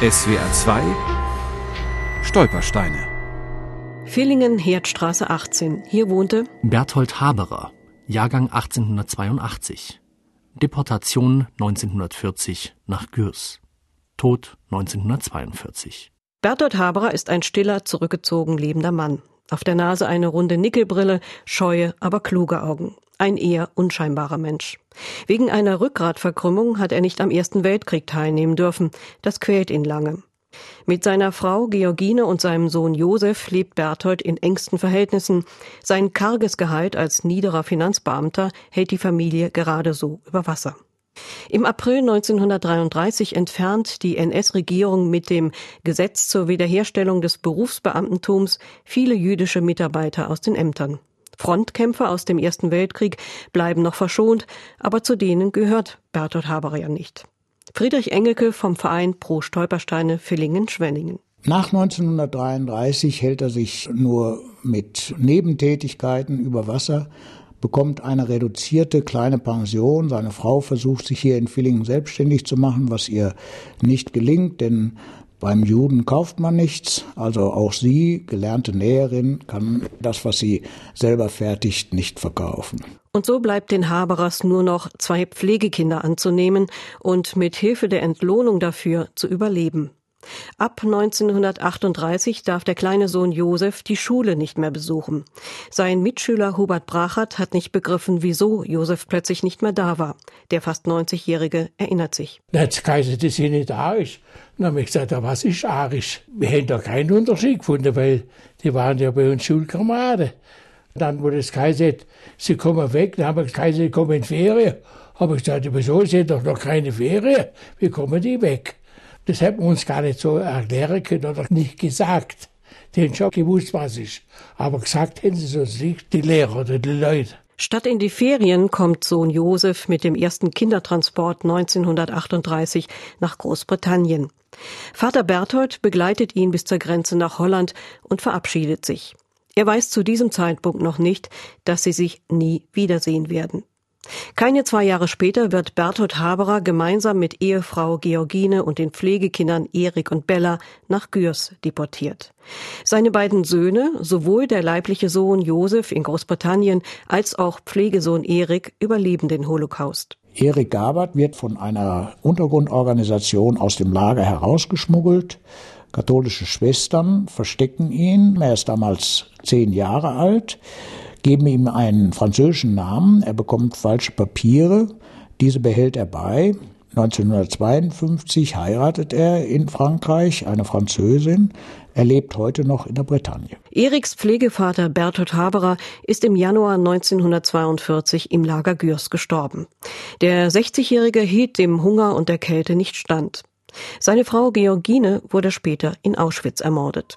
SWR 2 Stolpersteine. Villingen, Herdstraße 18. Hier wohnte Berthold Haberer, Jahrgang 1882. Deportation 1940 nach Gürs. Tod 1942. Berthold Haberer ist ein stiller, zurückgezogen lebender Mann. Auf der Nase eine runde Nickelbrille, scheue, aber kluge Augen. Ein eher unscheinbarer Mensch. Wegen einer Rückgratverkrümmung hat er nicht am Ersten Weltkrieg teilnehmen dürfen. Das quält ihn lange. Mit seiner Frau Georgine und seinem Sohn Josef lebt Berthold in engsten Verhältnissen. Sein karges Gehalt als niederer Finanzbeamter hält die Familie gerade so über Wasser. Im April 1933 entfernt die NS-Regierung mit dem Gesetz zur Wiederherstellung des Berufsbeamtentums viele jüdische Mitarbeiter aus den Ämtern. Frontkämpfer aus dem Ersten Weltkrieg bleiben noch verschont, aber zu denen gehört Bertolt Haber ja nicht. Friedrich Engelke vom Verein Pro Stolpersteine Villingen-Schwenningen. Nach 1933 hält er sich nur mit Nebentätigkeiten über Wasser, bekommt eine reduzierte kleine Pension. Seine Frau versucht sich hier in Villingen selbstständig zu machen, was ihr nicht gelingt, denn beim Juden kauft man nichts, also auch sie, gelernte Näherin, kann das, was sie selber fertigt, nicht verkaufen. Und so bleibt den Haberers nur noch zwei Pflegekinder anzunehmen und mit Hilfe der Entlohnung dafür zu überleben. Ab 1938 darf der kleine Sohn Josef die Schule nicht mehr besuchen. Sein Mitschüler Hubert Brachert hat nicht begriffen, wieso Josef plötzlich nicht mehr da war. Der fast 90-Jährige erinnert sich. Jetzt geheißen, dass ich nicht ist. Dann habe ich gesagt, was ist arisch? Wir haben da keinen Unterschied gefunden, weil die waren ja bei uns Schulkameraden. Dann wurde es geheißen, sie kommen weg, dann haben wir geheißen, sie kommen in Ferien. Habe ich gesagt, wieso, sie haben doch noch keine Ferien, wie kommen die weg? Das hätten wir uns gar nicht so erklären können oder nicht gesagt. Die haben schon gewusst, was ist. Aber gesagt hätten sie es uns nicht, die Lehrer oder die Leute. Statt in die Ferien kommt Sohn Josef mit dem ersten Kindertransport 1938 nach Großbritannien. Vater Berthold begleitet ihn bis zur Grenze nach Holland und verabschiedet sich. Er weiß zu diesem Zeitpunkt noch nicht, dass sie sich nie wiedersehen werden. Keine zwei Jahre später wird Berthold Haberer gemeinsam mit Ehefrau Georgine und den Pflegekindern Erik und Bella nach Gürs deportiert. Seine beiden Söhne, sowohl der leibliche Sohn Josef in Großbritannien als auch Pflegesohn Erik, überleben den Holocaust. Erik Gabert wird von einer Untergrundorganisation aus dem Lager herausgeschmuggelt. Katholische Schwestern verstecken ihn. Er ist damals zehn Jahre alt geben ihm einen französischen Namen, er bekommt falsche Papiere, diese behält er bei. 1952 heiratet er in Frankreich eine Französin. Er lebt heute noch in der Bretagne. Eriks Pflegevater Berthold Haberer ist im Januar 1942 im Lager Gürs gestorben. Der 60-Jährige hielt dem Hunger und der Kälte nicht stand. Seine Frau Georgine wurde später in Auschwitz ermordet.